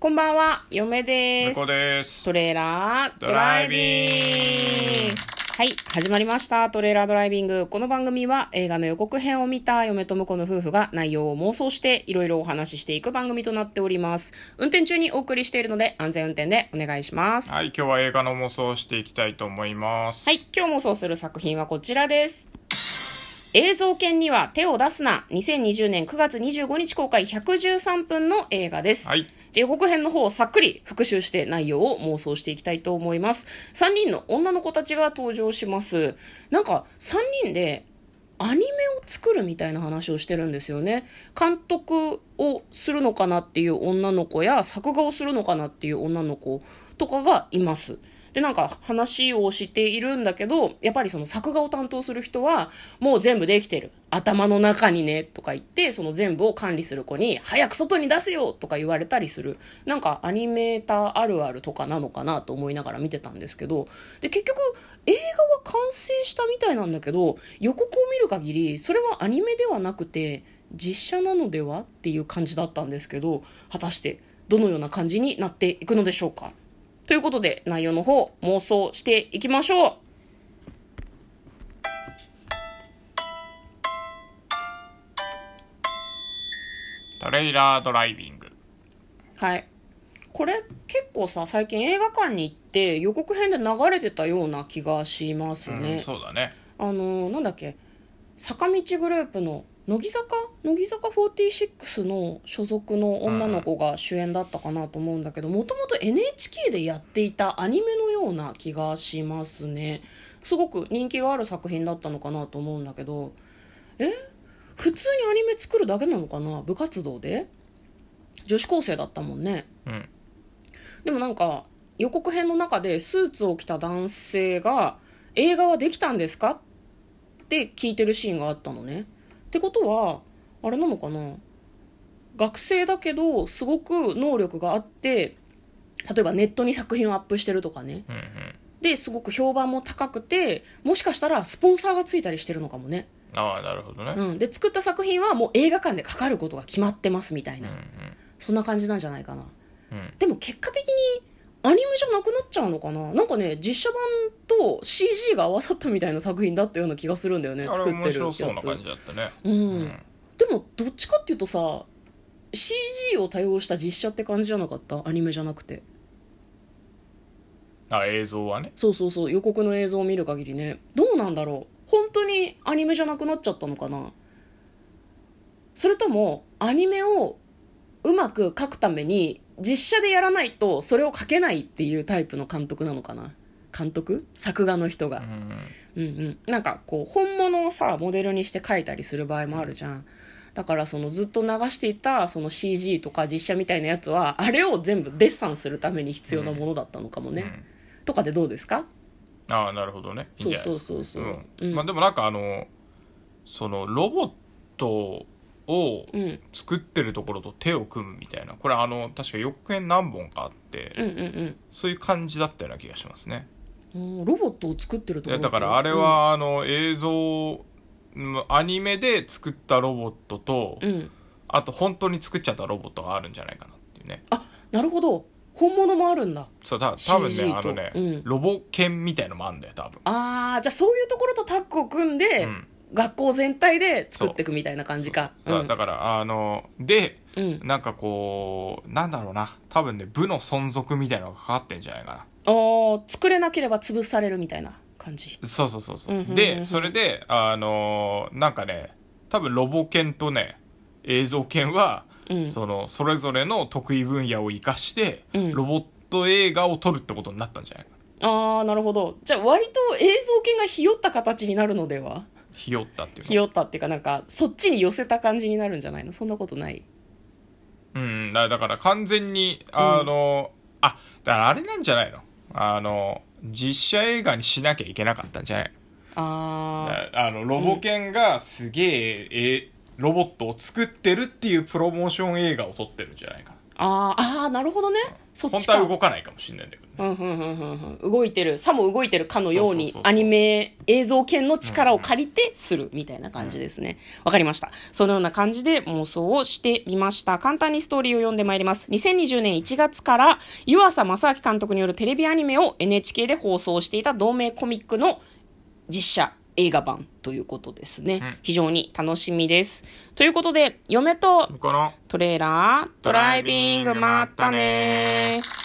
こんばんは、嫁です。猫です。トレーラードライビング。はい、始まりました。トレーラードライビング。この番組は映画の予告編を見た嫁と婿の夫婦が内容を妄想していろいろお話ししていく番組となっております。運転中にお送りしているので安全運転でお願いします。はい、今日は映画の妄想をしていきたいと思います。はい、今日妄想する作品はこちらです。映像犬には手を出すな。2020年9月25日公開113分の映画です。はい。じゃ予告編の方をさっくり復習して内容を妄想していきたいと思います。3人の女の子たちが登場します。なんか3人でアニメを作るみたいな話をしてるんですよね。監督をするのかなっていう女の子や作画をするのかなっていう女の子とかがいます。でなんか話をしているんだけどやっぱりその作画を担当する人はもう全部できてる。頭の中にねとか言ってその全部を管理する子に早く外に出せよとか言われたりする。なんかアニメーターあるあるとかなのかなと思いながら見てたんですけど。で結局映画は完成したみたいなんだけど予告を見る限りそれはアニメではなくて実写なのではっていう感じだったんですけど果たしてどのような感じになっていくのでしょうか？ということで内容の方妄想していきましょうトレイラードライビング。はいこれ結構さ最近映画館に行って予告編で流れてたような気がしますね、うん、そうだね。あのなんだっけ？坂道グループの乃木坂？乃木坂46の所属の女の子が主演だったかなと思うんだけどもともと NHK でやっていたアニメのような気がしますね。すごく人気がある作品だったのかなと思うんだけどえ？普通にアニメ作るだけなのかな？部活動で？女子高生だったもんね。うん。でもなんか予告編の中でスーツを着た男性が「映画はできたんですか?」って聞いてるシーンがあったのね。ってことはあれなのかな？学生だけどすごく能力があって例えばネットに作品をアップしてるとかねうんうん。ですごく評判も高くてもしかしたらスポンサーがついたりしてるのかもね、ああ、なるほどね。うん、で作った作品はもう映画館でかかることが決まってますみたいな、うんそんな感じなんじゃないかなうん。うん。でも結果的にアニメじゃなくなっちゃうのかな？なんかね実写版と CG が合わさったみたいな作品だったような気がするんだよね作ってるやつ。うな感じだったね。うん、うん。でもどっちかっていうとさ CG を多用した実写って感じじゃなかった？アニメじゃなくて。あ、映像はね。そうそうそう。予告の映像を見る限りね。どうなんだろう？本当にアニメじゃなくなっちゃったのかな？それともアニメをうまく描くために実写でやらないとそれを描けないっていうタイプの監督なのかな？監督？作画の人が。うん。うん。うんなんかこう本物をさモデルにして描いたりする場合もあるじゃん。だからそのずっと流していたその CG とか実写みたいなやつはあれを全部デッサンするために必要なものだったのかもね、うん。とかでどうですか？ああ、なるほどね。そうそうそうそう。ううんん。まあでもなんかあの、そのロボットをうん。作ってるところと手を組むみたいな。これあの、確か予告編何本かあって、うんうんそういう感じだったような気がしますね。うんロボットを作ってるところ。だからあれは、あの映像うんアニメで作ったロボットと、うん、うんあと本当に作っちゃったロボットがあるんじゃないかなっていうね。あなるほど。本物もあるんだ。そうた多分ねあのね、うん。ロボ犬みたいのもあるんだよ多分。ああじゃあそういうところとタッグを組んで、うん学校全体で作っていくみたいな感じか。だだからあのでなんかこうなんだろうな。多分ね部の存続みたいのがかかってんじゃないかあー作れなければ潰されるみたいな感じ。なそうそうそうそう,、うんうんうんうん。でそれであのなんかね多分ロボ犬とね映像犬は、うん。そのそれぞれの得意分野を生かして、うん。ロボット映画を撮るってことになったんじゃないかな。ああなるほど。じゃあ割と映像系がひよった形になるのでは？ひよったっていうのひよったっていうかなんかそっちに寄せた感じになるんじゃないの？そんなことない？うん、だだから完全に、あの、あ、だからあれなんじゃないの？あの、実写映画にしなきゃいけなかったんじゃない？あだあの、ロボ犬がすげえ、え、ロボットを作ってるっていうプロモーション映画を撮ってるんじゃないかああーあーなるほどね。そっちか。本当は動かないかもしれないんだけどね。うんうんうんうんうん動いてる。さも動いてるかのようにそうそうそうそう。アニメ映像系の力を借りてするみたいな感じですね。わかりました。そのような感じで妄想をしてみました。簡単にストーリーを読んでまいります。2020年1月から湯浅正明監督によるテレビアニメを NHK で放送していた同名コミックの実写映画版ということですね、ん。非常に楽しみです。ということで嫁とこのトレーラードライビングまったね。ー